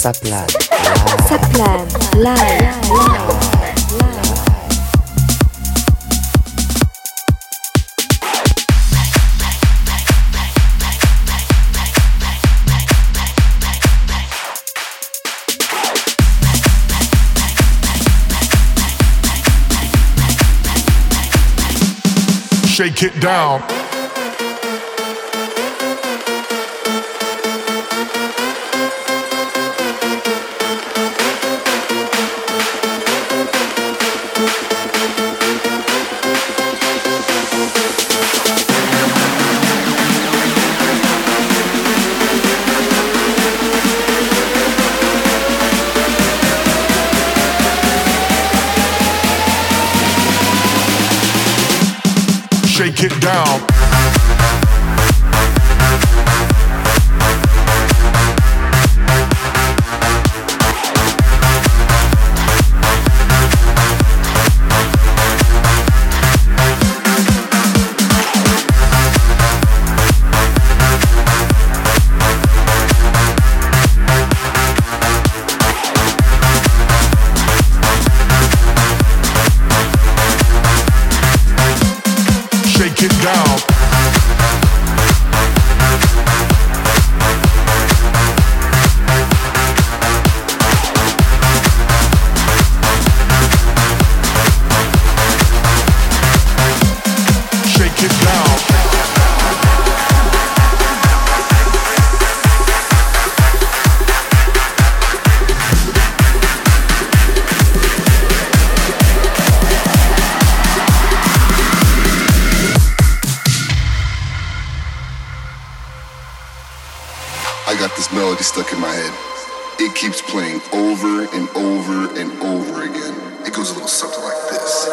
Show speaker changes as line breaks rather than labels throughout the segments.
Saplan.
Saplan. Live. Live.
Shake it down.
melody stuck in my head. It keeps playing over and over and over again. It goes a little something like this.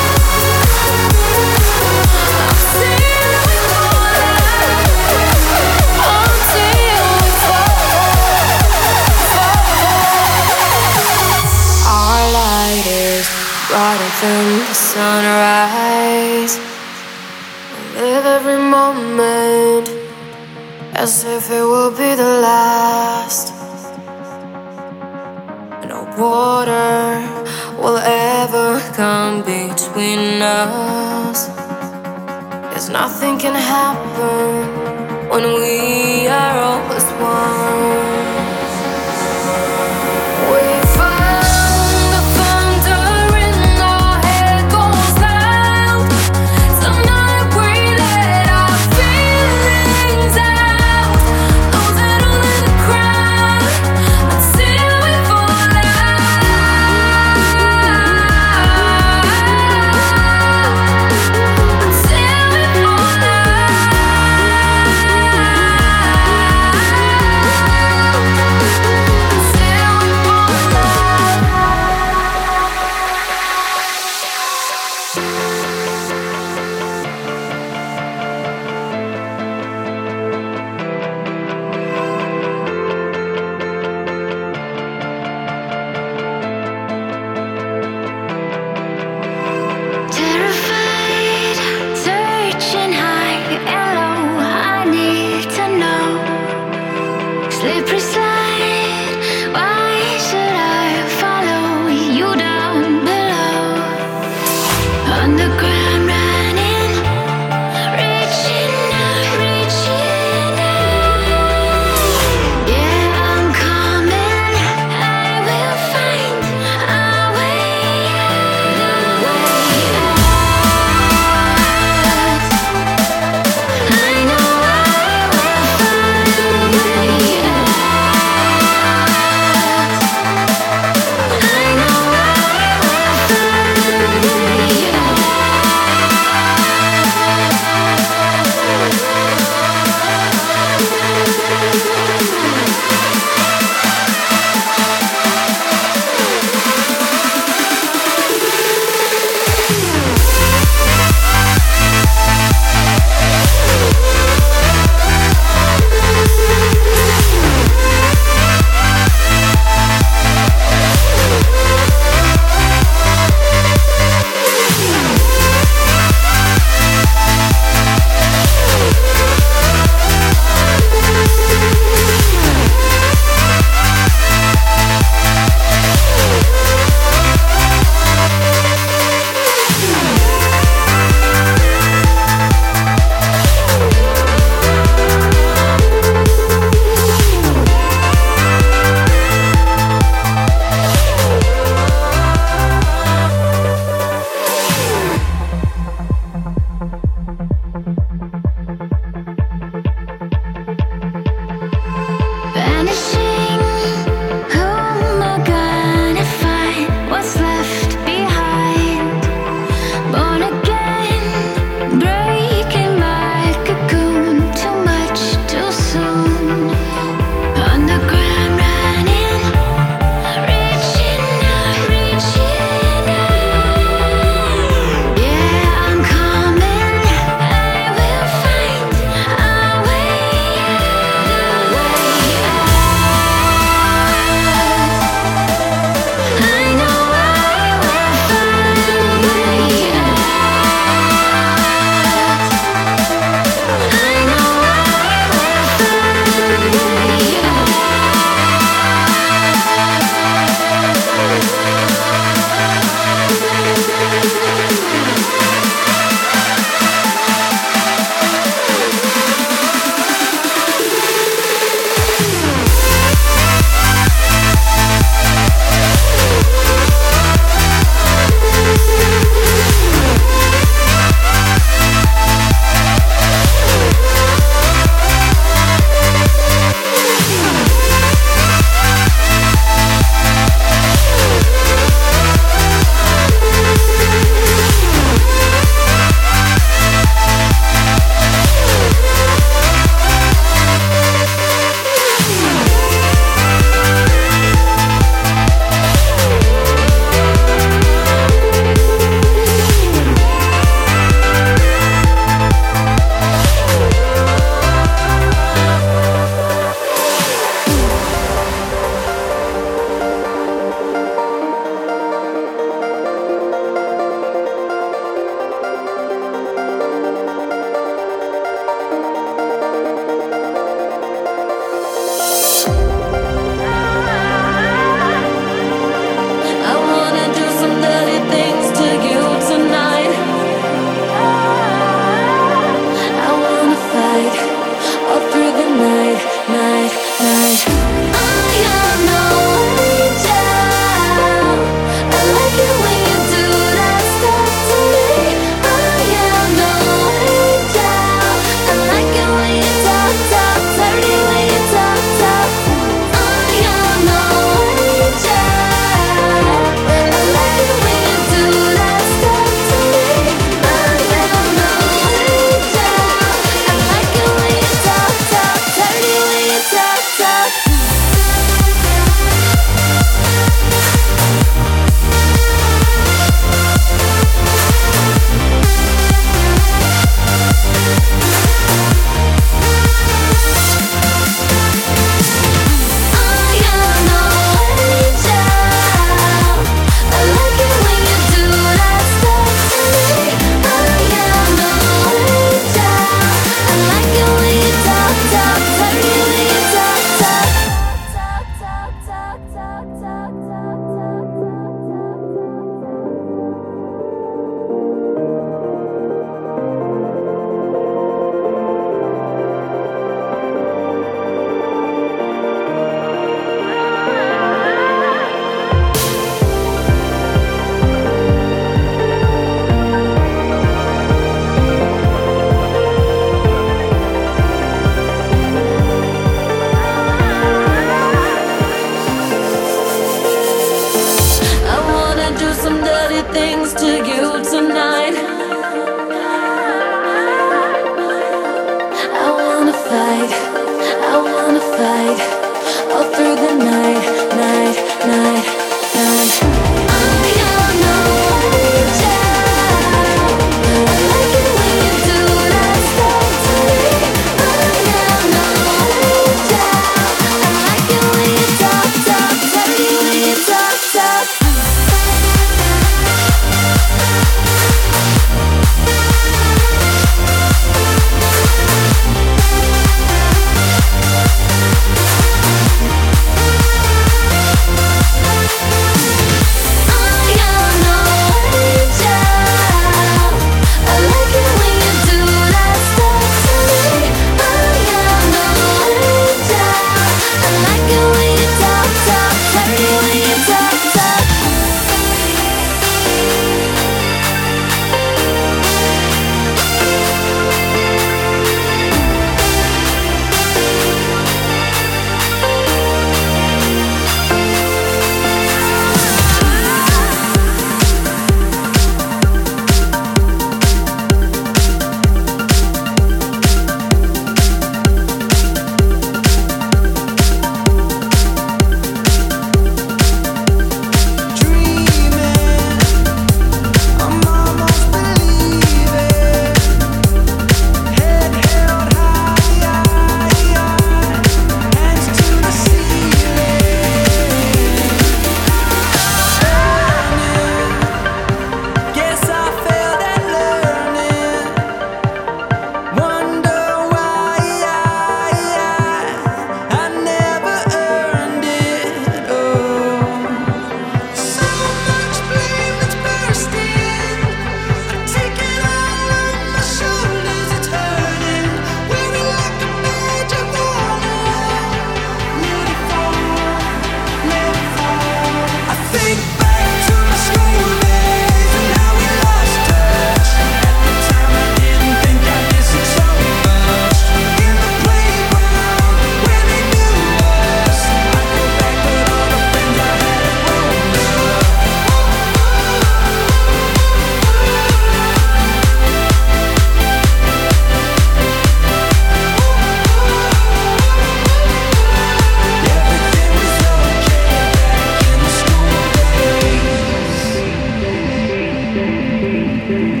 Touch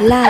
Live.